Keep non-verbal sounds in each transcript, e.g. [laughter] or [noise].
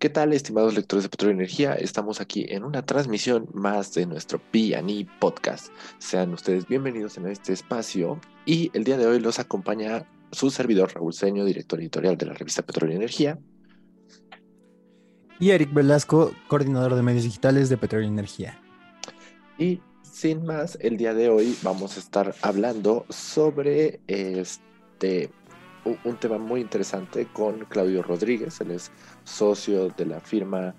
¿Qué tal, estimados lectores de Petróleo y Energía? Estamos aquí en una transmisión más de nuestro P&E Podcast. Sean ustedes bienvenidos en este espacio y el día de hoy los acompaña su servidor Raúl Seño, director editorial de la revista Petróleo y Energía. Y Eric Velasco, coordinador de medios digitales de Petróleo y Energía. Y sin más, el día de hoy vamos a estar hablando sobre este un tema muy interesante con Claudio Rodríguez, él es socio de la firma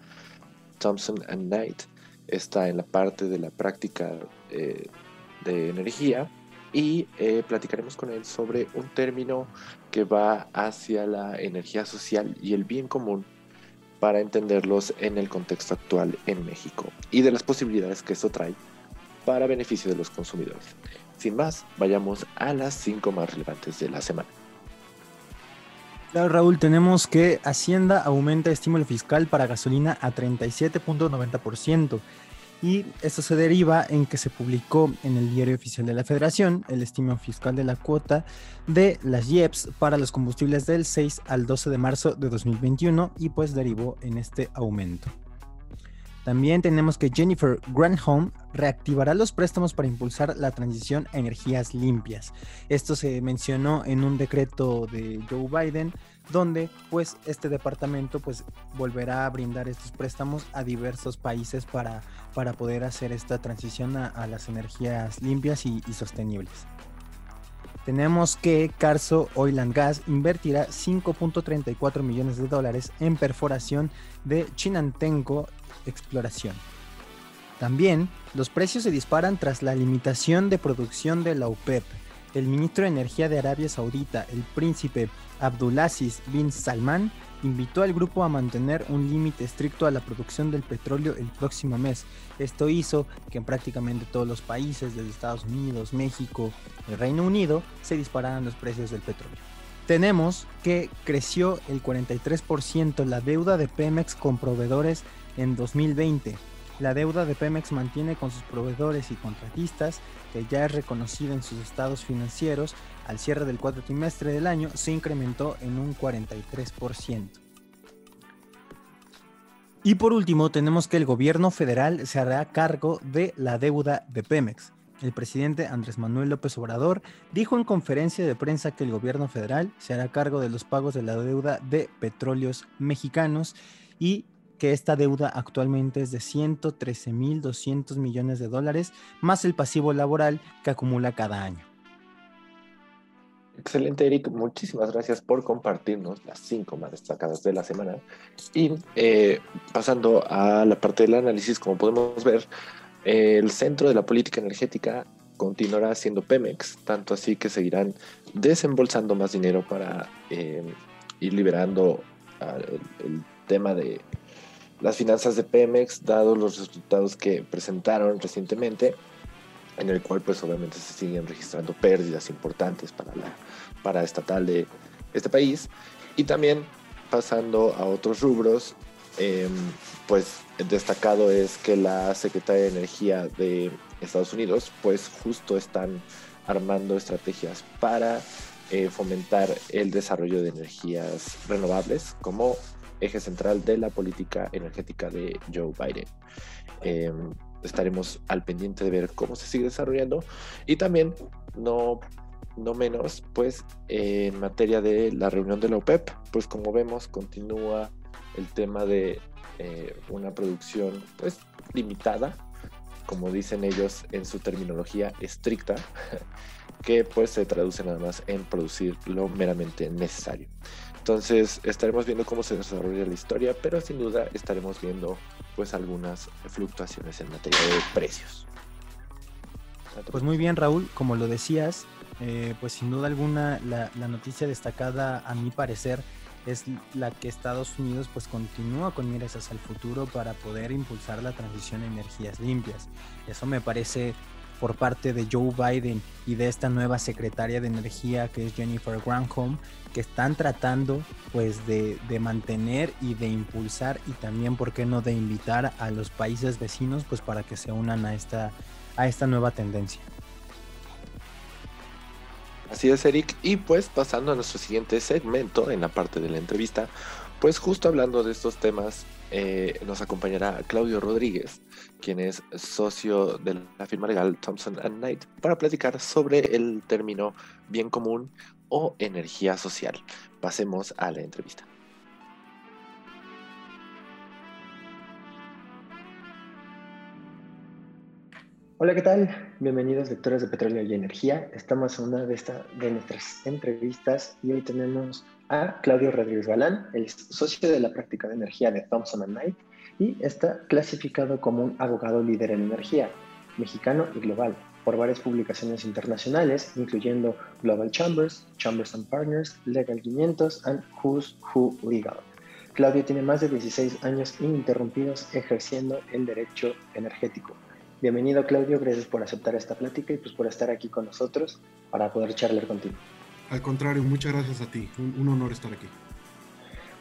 Thompson and Knight, está en la parte de la práctica eh, de energía y eh, platicaremos con él sobre un término que va hacia la energía social y el bien común para entenderlos en el contexto actual en México y de las posibilidades que eso trae para beneficio de los consumidores. Sin más, vayamos a las cinco más relevantes de la semana. Claro, Raúl, tenemos que Hacienda aumenta estímulo fiscal para gasolina a 37.90%. Y esto se deriva en que se publicó en el Diario Oficial de la Federación el estímulo fiscal de la cuota de las IEPS para los combustibles del 6 al 12 de marzo de 2021 y pues derivó en este aumento. También tenemos que Jennifer Granholm reactivará los préstamos para impulsar la transición a energías limpias. Esto se mencionó en un decreto de Joe Biden donde pues este departamento pues volverá a brindar estos préstamos a diversos países para, para poder hacer esta transición a, las energías limpias y, y, sostenibles. Tenemos que Carso Oil and Gas invertirá 5.34 millones de dólares en perforación de Chinantengo exploración. También, los precios se disparan tras la limitación de producción de la OPEP. El ministro de Energía de Arabia Saudita, el príncipe Abdulaziz bin Salman, invitó al grupo a mantener un límite estricto a la producción del petróleo el próximo mes. Esto hizo que en prácticamente todos los países, desde Estados Unidos, México, el Reino Unido, se dispararan los precios del petróleo. Tenemos que creció el 43% la deuda de Pemex con proveedores en 2020. La deuda de Pemex mantiene con sus proveedores y contratistas, que ya es reconocida en sus estados financieros, al cierre del cuarto trimestre del año se incrementó en un 43%. Y por último, tenemos que el gobierno federal se hará cargo de la deuda de Pemex. El presidente Andrés Manuel López Obrador dijo en conferencia de prensa que el gobierno federal se hará cargo de los pagos de la deuda de petróleos mexicanos y que esta deuda actualmente es de 113.200 millones de dólares, más el pasivo laboral que acumula cada año. Excelente, Eric. Muchísimas gracias por compartirnos las cinco más destacadas de la semana. Y eh, pasando a la parte del análisis, como podemos ver, el centro de la política energética continuará siendo Pemex, tanto así que seguirán desembolsando más dinero para eh, ir liberando el tema de las finanzas de Pemex, dados los resultados que presentaron recientemente, en el cual pues obviamente se siguen registrando pérdidas importantes para la para estatal de este país. Y también pasando a otros rubros em, pues destacado es que la Secretaría de Energía de Estados Unidos pues justo están armando estrategias para eh, fomentar el desarrollo de energías renovables como eje central de la política energética de Joe Biden. Em, estaremos al pendiente de ver cómo se sigue desarrollando y también no no menos pues en materia de la reunión de la OPEP pues como vemos continúa el tema de eh, una producción pues limitada como dicen ellos en su terminología estricta [laughs] que pues se traduce nada más en producir lo meramente necesario entonces estaremos viendo cómo se desarrolla la historia, pero sin duda estaremos viendo pues algunas fluctuaciones en materia de precios. Pues muy bien Raúl, como lo decías, eh, pues sin duda alguna la, la, noticia destacada a mi parecer es la que Estados Unidos pues continúa con miras hacia el futuro para poder impulsar la transición a energías limpias. Eso me parece por parte de Joe Biden y de esta nueva secretaria de energía que es Jennifer Granholm, que están tratando pues de, mantener y de impulsar y también, ¿por qué no?, de invitar a los países vecinos pues para que se unan a esta, a esta nueva tendencia. Así es, Eric. Y pues pasando a nuestro siguiente segmento en la parte de la entrevista, Pues justo hablando de estos temas, eh, nos acompañará Claudio Rodríguez, quien es socio de la firma legal Thompson Knight, para platicar sobre el término bien común o energía social. Pasemos a la entrevista. Hola, ¿qué tal? Bienvenidos lectores de Petróleo y Energía. Estamos en una de, esta, de nuestras entrevistas y hoy tenemos a Claudio Rodríguez Galán, el socio de la práctica de energía de Thompson Knight y está clasificado como un abogado líder en energía, mexicano y global, por varias publicaciones internacionales, incluyendo Global Chambers, Chambers and Partners, Legal 500 and Who's Who Legal. Claudio tiene más de 16 años ininterrumpidos ejerciendo el derecho energético Bienvenido Claudio, gracias por aceptar esta plática y pues por estar aquí con nosotros para poder charlar contigo. Al contrario, muchas gracias a ti, un, honor estar aquí.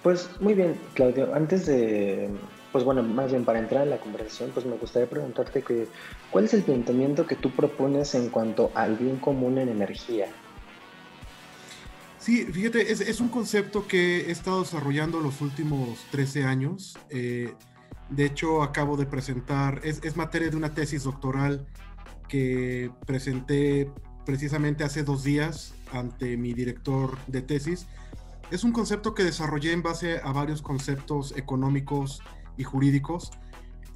Pues muy bien, Claudio, antes de, pues bueno, más bien para entrar en la conversación, pues me gustaría preguntarte que, ¿cuál es el planteamiento que tú propones en cuanto al bien común en energía? Sí, fíjate, es, un concepto que he estado desarrollando los últimos 13 años. Eh, de hecho, acabo de presentar, es, materia de una tesis doctoral que presenté precisamente hace dos días ante mi director de tesis. Es un concepto que desarrollé en base a varios conceptos económicos y jurídicos.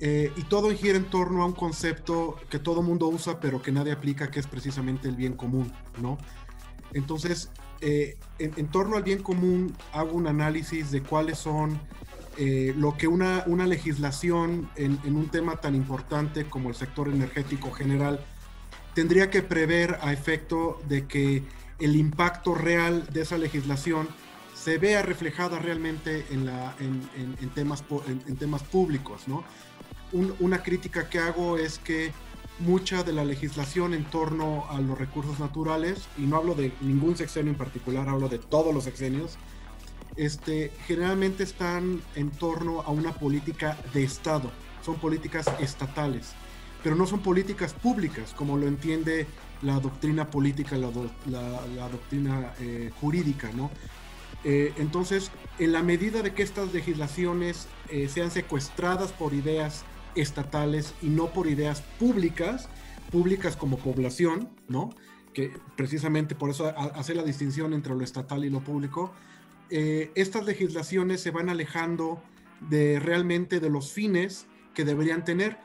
Eh, y todo gira en torno a un concepto que todo mundo usa, pero que nadie aplica, que es precisamente el bien común, ¿no? Entonces, eh, en, torno al bien común, hago un análisis de cuáles son eh, lo que una, una legislación en, un tema tan importante como el sector energético general tendría que prever a efecto de que el impacto real de esa legislación se vea reflejada realmente en, la, en, temas, en, temas públicos. ¿no? una crítica que hago es que mucha de la legislación en torno a los recursos naturales, y no hablo de ningún sexenio en particular, hablo de todos los sexenios, este, generalmente están en torno a una política de Estado, son políticas estatales, pero no son políticas públicas, como lo entiende la doctrina política, la, doctrina eh, jurídica, ¿no? Eh, entonces, en la medida de que estas legislaciones eh, sean secuestradas por ideas estatales y no por ideas públicas, públicas como población, ¿no? Que precisamente por eso hace la distinción entre lo estatal y lo público, estas legislaciones se van alejando de realmente de los fines que deberían tener.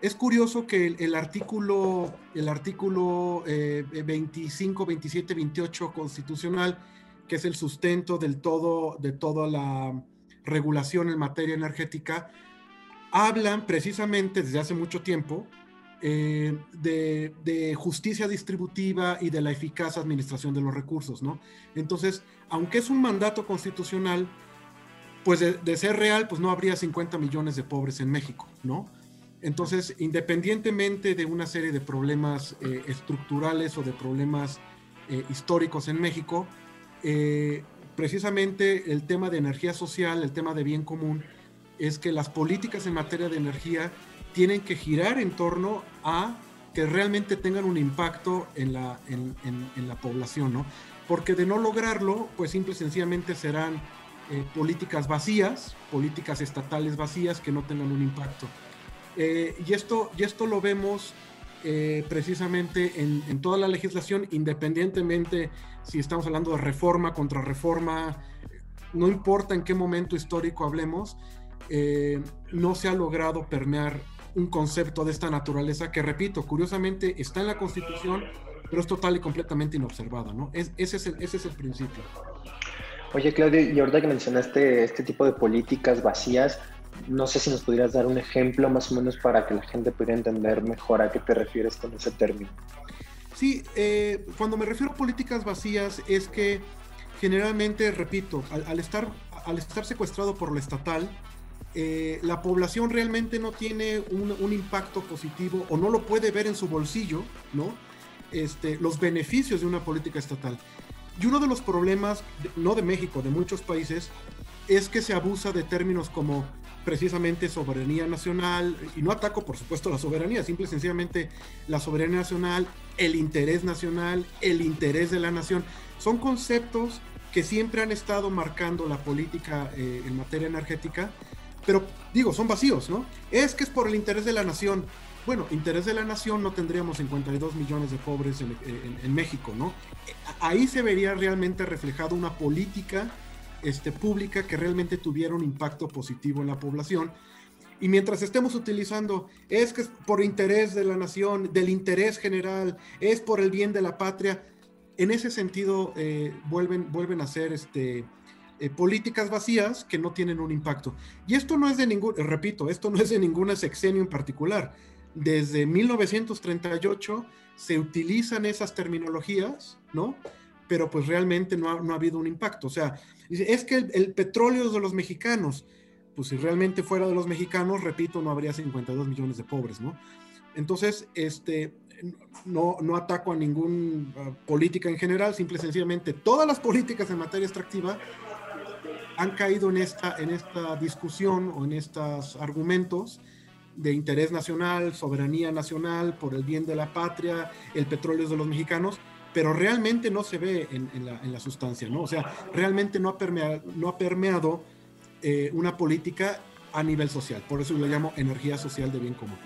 Es curioso que el, artículo, el artículo 25, 27, 28 constitucional, que es el sustento del todo, de toda la regulación en materia energética, hablan precisamente desde hace mucho tiempo eh, de, justicia distributiva y de la eficaz administración de los recursos, ¿no? Entonces, aunque es un mandato constitucional, pues de, ser real, pues no habría 50 millones de pobres en México, ¿no? Entonces, independientemente de una serie de problemas eh, estructurales o de problemas eh, históricos en México, precisamente el tema de energía social, el tema de bien común, es que las políticas en materia de energía tienen que girar en torno a que realmente tengan un impacto en la, población, ¿no? Porque de no lograrlo, pues simple y sencillamente serán eh, políticas vacías, políticas estatales vacías que no tengan un impacto. Eh, y, esto, y esto lo vemos eh, precisamente en, toda la legislación, independientemente si estamos hablando de reforma contra reforma, no importa en qué momento histórico hablemos, no se ha logrado permear un concepto de esta naturaleza que, repito, curiosamente está en la Constitución, pero es total y completamente inobservada, ¿no? Es, ese, es el, ese es el principio. Oye, Claudio, y ahorita que mencionaste este tipo de políticas vacías, no sé si nos pudieras dar un ejemplo más o menos para que la gente pueda entender mejor a qué te refieres con ese término. Sí, eh, cuando me refiero a políticas vacías es que generalmente, repito, al, estar, al estar secuestrado por lo estatal, eh, la población realmente no tiene un, impacto positivo o no lo puede ver en su bolsillo, ¿no? Este, los beneficios de una política estatal. Y uno de los problemas, no de México, de muchos países, es que se abusa de términos como precisamente soberanía nacional, y no ataco por supuesto la soberanía, simple y sencillamente la soberanía nacional, el interés nacional, el interés de la nación, son conceptos que siempre han estado marcando la política eh, en materia energética, pero digo, son vacíos, ¿no? Es que es por el interés de la nación. Bueno, interés de la nación no tendríamos 52 millones de pobres en, México, ¿no? Ahí se vería realmente reflejado una política este, pública que realmente tuviera un impacto positivo en la población. Y mientras estemos utilizando, es que es por interés de la nación, del interés general, es por el bien de la patria, en ese sentido eh, vuelven, vuelven a ser este, eh, políticas vacías que no tienen un impacto. Y esto no es de ningún, repito, esto no es de ninguna sexenio en particular. Desde 1938 se utilizan esas terminologías, ¿no? Pero pues realmente no ha, no ha habido un impacto. O sea, es que el, petróleo es de los mexicanos. Pues si realmente fuera de los mexicanos, repito, no habría 52 millones de pobres, ¿no? Entonces, este, no, no ataco a ninguna política en general, simple y sencillamente todas las políticas en materia extractiva han caído en esta, en esta discusión o en estos argumentos de interés nacional, soberanía nacional, por el bien de la patria, el petróleo es de los mexicanos, pero realmente no se ve en, la, sustancia, ¿no? O sea, realmente no ha permeado, no ha permeado eh, una política a nivel social, por eso lo llamo energía social de bien común.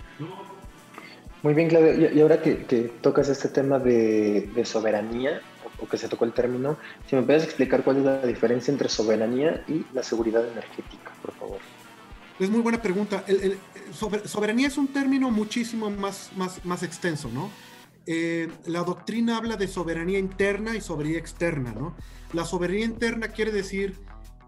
Muy bien, Claudio. Y, ahora que, tocas este tema de, soberanía, o, que se tocó el término, si me puedes explicar cuál es la diferencia entre soberanía y la seguridad energética, por favor. Es muy buena pregunta. El, soberanía es un término muchísimo más, más, más extenso, ¿no? Eh, la doctrina habla de soberanía interna y soberanía externa, ¿no? La soberanía interna quiere decir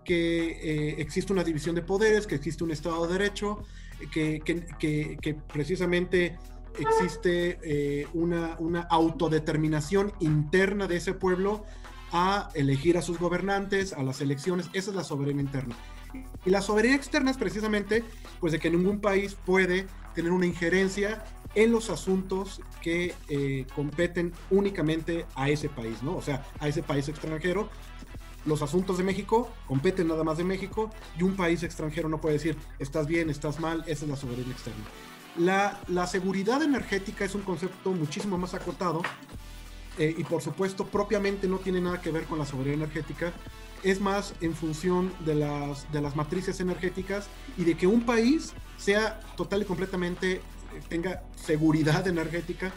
que eh, existe una división de poderes, que existe un Estado de Derecho, que, que, que precisamente existe eh, una, una, autodeterminación interna de ese pueblo a elegir a sus gobernantes, a las elecciones, esa es la soberanía interna. Y la soberanía externa es precisamente pues de que ningún país puede tener una injerencia en los asuntos que eh, competen únicamente a ese país, ¿no? O sea, a ese país extranjero. Los asuntos de México competen nada más de México y un país extranjero no puede decir, estás bien, estás mal, esa es la soberanía externa. La, seguridad energética es un concepto muchísimo más acotado eh, y por supuesto propiamente no tiene nada que ver con la soberanía energética, es más en función de las, de las matrices energéticas y de que un país sea total y completamente, tenga seguridad energética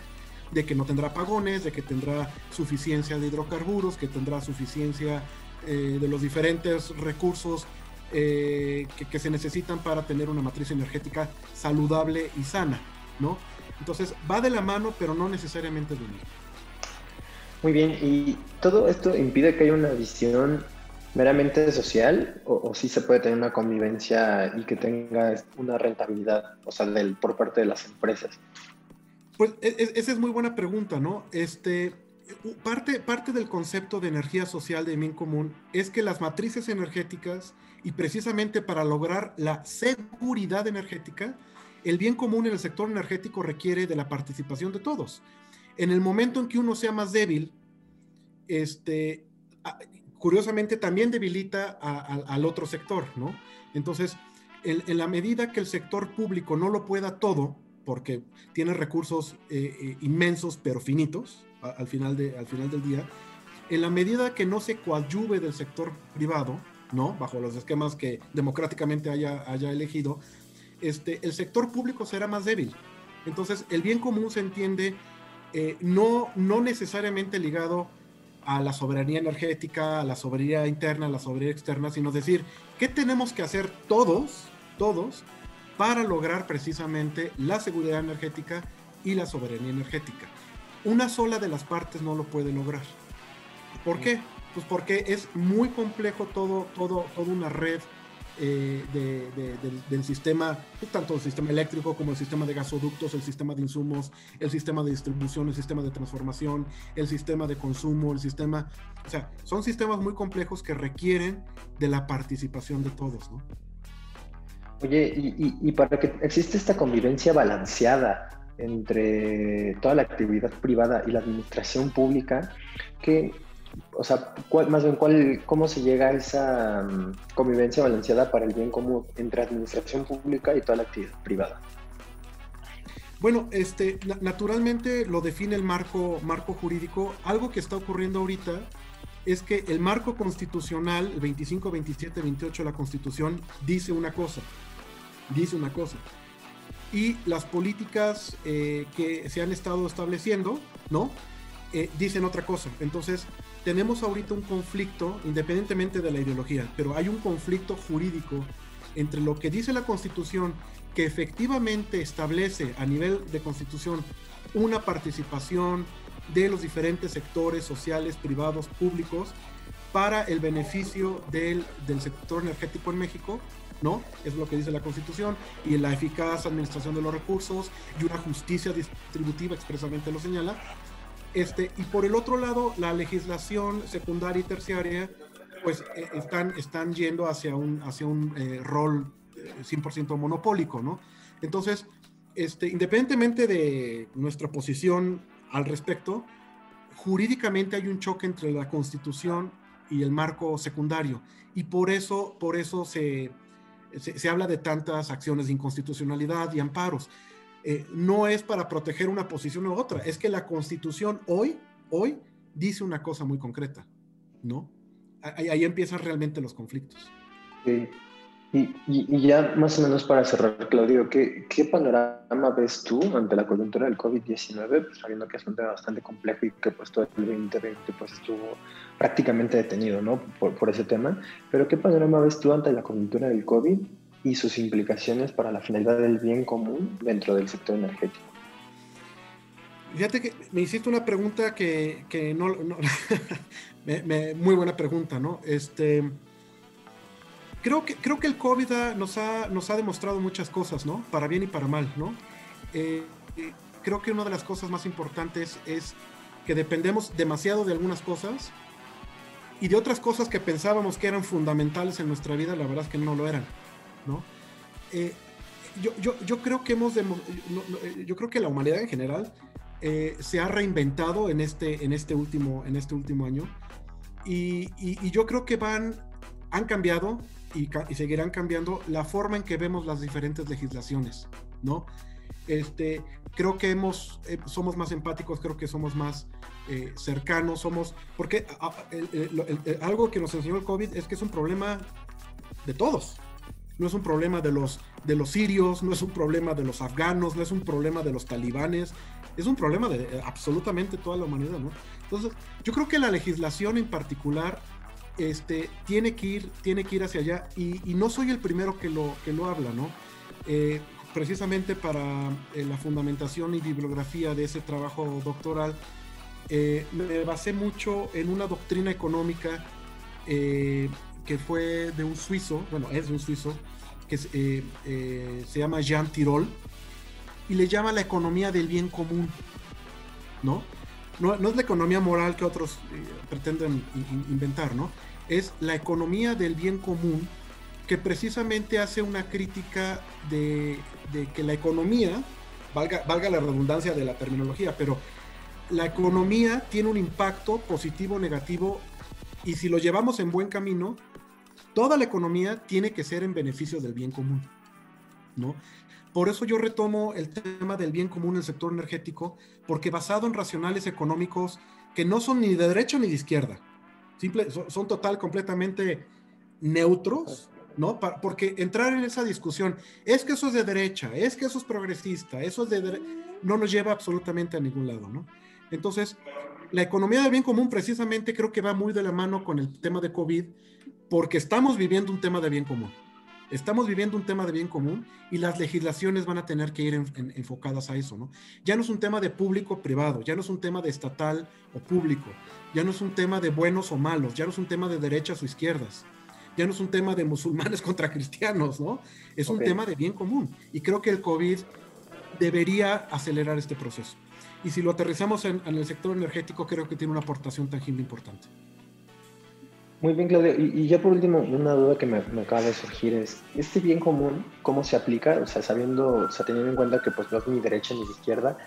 de que no tendrá apagones, de que tendrá suficiencia de hidrocarburos, que tendrá suficiencia eh, de los diferentes recursos eh, que, se necesitan para tener una matriz energética saludable y sana, ¿no? Entonces va de la mano, pero no necesariamente de unir. Muy bien, ¿y todo esto impide que haya una visión meramente social o, si se puede tener una convivencia y que tenga una rentabilidad, o sea, por parte de las empresas? Pues e, e, esa es muy buena pregunta, ¿no? Este, parte, parte del concepto de energía social de bien común es que las matrices energéticas y precisamente para lograr la seguridad energética, el bien común en el sector energético requiere de la participación de todos. En el momento en que uno sea más débil, este, curiosamente también debilita al otro sector, ¿no? Entonces, en, la medida que el sector público no lo pueda todo, porque tiene recursos eh, eh, inmensos pero finitos al, final de, al final del día, en la medida que no se coadyuve del sector privado, ¿no? Bajo los esquemas que democráticamente haya, haya elegido, este, el sector público será más débil. Entonces, el bien común se entiende eh, no, no necesariamente ligado a la soberanía energética, a la soberanía interna, a la soberanía externa, sino decir, ¿qué tenemos que hacer todos, todos, para lograr precisamente la seguridad energética y la soberanía energética? Una sola de las partes no lo puede lograr. ¿Por qué? Pues porque es muy complejo todo, todo, toda una red eh, del, sistema, pues, tanto el sistema eléctrico como el sistema de gasoductos, el sistema de insumos, el sistema de distribución, el sistema de transformación, el sistema de consumo, el sistema, o sea, son sistemas muy complejos que requieren de la participación de todos, ¿no? Oye, y, y para que existe esta convivencia balanceada entre toda la actividad privada y la administración pública, que o sea, más bien, ¿cuál, ¿cómo se llega a esa mm, convivencia balanceada para el bien común entre administración pública y toda la actividad privada? Bueno, este, naturalmente lo define el marco, marco jurídico. Algo que está ocurriendo ahorita es que el marco constitucional, el 25, 27, 28 de la Constitución, dice una cosa, dice una cosa. Y las políticas eh, que se han estado estableciendo, ¿no? Eh, dicen otra cosa. Entonces, tenemos ahorita un conflicto, independientemente de la ideología, pero hay un conflicto jurídico entre lo que dice la Constitución, que efectivamente establece a nivel de Constitución una participación de los diferentes sectores sociales, privados, públicos, para el beneficio del, del sector energético en México, ¿no? Es lo que dice la Constitución, y la eficaz administración de los recursos y una justicia distributiva expresamente lo señala. Este, y por el otro lado, la legislación secundaria y terciaria, pues eh, están, están yendo hacia un, hacia un eh, rol 100% eh, monopólico, ¿no? Entonces, este, independientemente de nuestra posición al respecto, jurídicamente hay un choque entre la Constitución y el marco secundario, y por eso, por eso se, se, habla de tantas acciones de inconstitucionalidad y amparos. Eh, no es para proteger una posición u otra, es que la Constitución hoy, hoy, dice una cosa muy concreta, ¿no? Ahí, ahí empiezan realmente los conflictos. Sí. Y, ya más o menos para cerrar, Claudio, ¿qué, ¿qué, panorama ves tú ante la coyuntura del COVID-19? Pues sabiendo que es un tema bastante complejo y que pues todo el 2020 pues estuvo prácticamente detenido, ¿no? Por, por ese tema. Pero ¿qué panorama ves tú ante la coyuntura del COVID y sus implicaciones para la finalidad del bien común dentro del sector energético? Fíjate que me hiciste una pregunta que, que no, [laughs] muy buena pregunta, ¿no? Este, creo que, creo que el COVID nos, ha, nos ha demostrado muchas cosas, ¿no? Para bien y para mal, ¿no? Eh, eh, creo que una de las cosas más importantes es que dependemos demasiado de algunas cosas y de otras cosas que pensábamos que eran fundamentales en nuestra vida, la verdad es que no lo eran, ¿no? Eh, yo, yo, yo, creo que hemos yo creo que la humanidad en general se ha reinventado en este, en este, último, en este último año y, y, y yo creo que van han cambiado y, seguirán cambiando la forma en que vemos las diferentes legislaciones, ¿no? Este, creo que hemos, eh, somos más empáticos, creo que somos más eh, cercanos, somos, porque algo que nos enseñó el COVID es que es un problema de todos, no es un problema de los, de los sirios, no es un problema de los afganos, no es un problema de los talibanes, es un problema de absolutamente toda la humanidad, ¿no? Entonces, yo creo que la legislación en particular este, tiene, que ir, tiene que ir hacia allá y, no soy el primero que lo, que lo habla, ¿no? Eh, precisamente para eh, la fundamentación y bibliografía de ese trabajo doctoral, eh, me basé mucho en una doctrina económica que fue de un suizo, bueno, es de un suizo, que se llama Jean Tirol, y le llama la economía del bien común, ¿no? No, es la economía moral que otros pretenden inventar, ¿no? es la economía del bien común, que precisamente hace una crítica de, que la economía, valga, valga la redundancia de la terminología, pero la economía tiene un impacto positivo o negativo y si lo llevamos en buen camino, toda la economía tiene que ser en beneficio del bien común, ¿no? Por eso yo retomo el tema del bien común en el sector energético, porque basado en racionales económicos que no son ni de derecha ni de izquierda, Simple, son, total, completamente neutros, ¿no? porque entrar en esa discusión, es que eso es de derecha, es que eso es progresista, eso es de... no nos lleva absolutamente a ningún lado, ¿no? Entonces, la economía del bien común precisamente creo que va muy de la mano con el tema de COVID, porque estamos viviendo un tema de bien común. Estamos viviendo un tema de bien común y las legislaciones van a tener que ir enfocadas a eso, ¿no? Ya no es un tema de público-privado, ya no es un tema de estatal o público, ya no es un tema de buenos o malos, ya no es un tema de derechas o izquierdas, ya no es un tema de musulmanes [laughs] contra cristianos, ¿no? Es un tema de bien común y creo que el COVID debería acelerar este proceso. Y si lo aterrizamos en el sector energético, creo que tiene una aportación tangible importante. Muy bien, Claudio. Y, ya por último, una duda que me, acaba de surgir es, ¿este bien común cómo se aplica? O sea, sabiendo, o sea, teniendo en cuenta que pues no es ni derecha ni izquierda,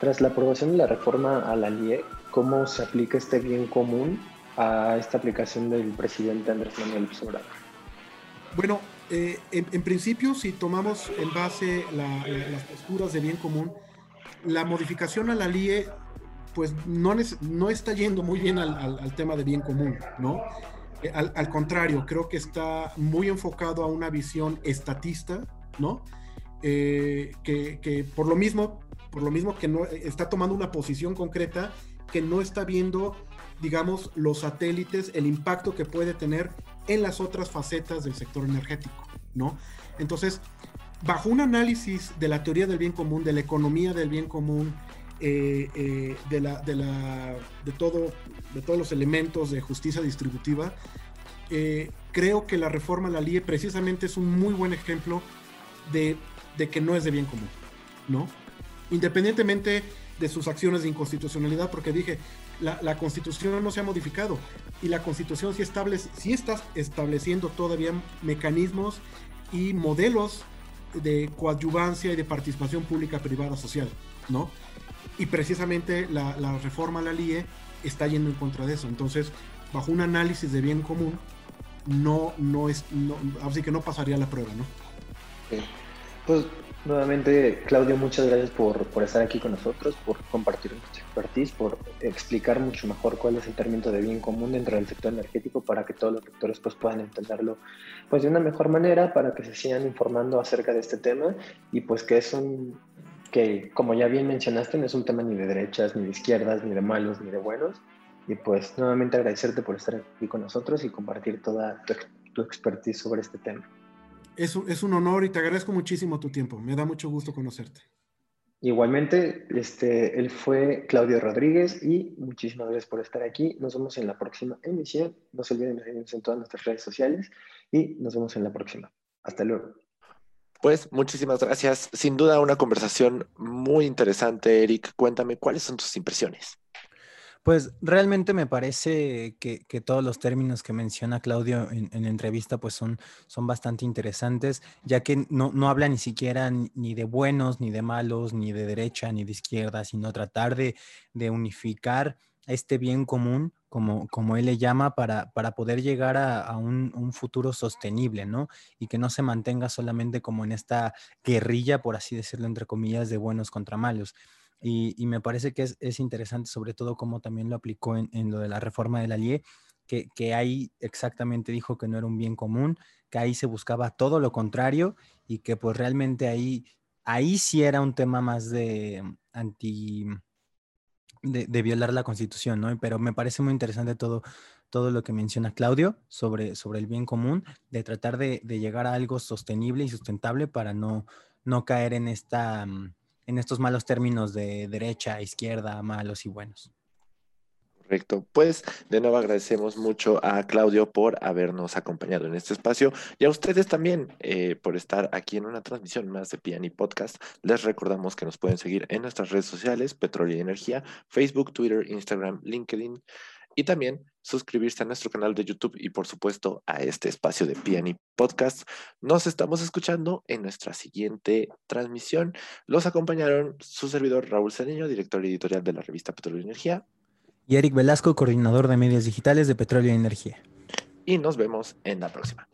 tras la aprobación de la reforma a la LIE, ¿cómo se aplica este bien común a esta aplicación del presidente Andrés Manuel López? Bueno, eh, en, principio, si tomamos en base las posturas de bien común, la modificación a la LIE pues no, no está yendo muy bien al, tema de bien común, ¿no? Eh, al, contrario, creo que está muy enfocado a una visión estatista, ¿no? Eh, que, por lo mismo, por lo mismo que no está tomando una posición concreta que no está viendo, digamos, los satélites, el impacto que puede tener en las otras facetas del sector energético, ¿no? Entonces, bajo un análisis de la teoría del bien común, de la economía del bien común, eh, eh, de, la, de, la, de, todo, de todos los elementos de justicia distributiva, eh, creo que la reforma a la LIE precisamente es un muy buen ejemplo de, de, que no es de bien común, ¿no? Independientemente de sus acciones de inconstitucionalidad, porque dije, la, la constitución no se ha modificado y la constitución sí, establece, sí está estableciendo todavía mecanismos y modelos de coadyuvancia y de participación pública, privada, social, ¿no? Y precisamente la, reforma a la LIE está yendo en contra de eso. Entonces, bajo un análisis de bien común, no, no es, no, así que no pasaría la prueba, ¿no? Pues nuevamente, Claudio, muchas gracias por, por, estar aquí con nosotros, por compartir nuestra expertise, por explicar mucho mejor cuál es el término de bien común dentro del sector energético para que todos los sectores pues, puedan entenderlo pues, de una mejor manera, para que se sigan informando acerca de este tema y pues que es un, que como ya bien mencionaste, no es un tema ni de derechas, ni de izquierdas, ni de malos, ni de buenos. Y pues nuevamente agradecerte por estar aquí con nosotros y compartir toda tu, tu expertise sobre este tema. Es un, es un honor y te agradezco muchísimo tu tiempo. Me da mucho gusto conocerte. Igualmente, este, él fue Claudio Rodríguez y muchísimas gracias por estar aquí. Nos vemos en la próxima emisión. No se olviden de seguirnos en todas nuestras redes sociales y nos vemos en la próxima. Hasta luego. Pues muchísimas gracias. Sin duda una conversación muy interesante, Eric. Cuéntame, ¿cuáles son tus impresiones? Pues realmente me parece que, todos los términos que menciona Claudio en, la entrevista pues son, son bastante interesantes, ya que no, no habla ni siquiera ni de buenos, ni de malos, ni de derecha, ni de izquierda, sino tratar de, unificar este bien común, como, como él le llama, para, para poder llegar a, un, futuro sostenible, ¿no? Y que no se mantenga solamente como en esta guerrilla, por así decirlo, entre comillas, de buenos contra malos. Y, me parece que es, interesante, sobre todo como también lo aplicó en, lo de la reforma de la LIE, que, que, ahí exactamente dijo que no era un bien común, que ahí se buscaba todo lo contrario y que pues realmente ahí, ahí sí era un tema más de anti, de, violar la constitución, ¿no? Pero me parece muy interesante todo, todo lo que menciona Claudio sobre, sobre el bien común, de tratar de, de llegar a algo sostenible y sustentable para no, no caer en esta mm, en estos malos términos de derecha, izquierda, malos y buenos. Correcto. Pues de nuevo agradecemos mucho a Claudio por habernos acompañado en este espacio y a ustedes también eh, por estar aquí en una transmisión más de Piani Podcast. Les recordamos que nos pueden seguir en nuestras redes sociales, Petróleo y Energía, Facebook, Twitter, Instagram, LinkedIn y también suscribirse a nuestro canal de YouTube y por supuesto a este espacio de Piani Podcast. Nos estamos escuchando en nuestra siguiente transmisión. Los acompañaron su servidor Raúl Cedeño, director editorial de la revista Petróleo y Energía. Y Eric Velasco, coordinador de medios digitales de Petróleo y Energía. Y nos vemos en la próxima.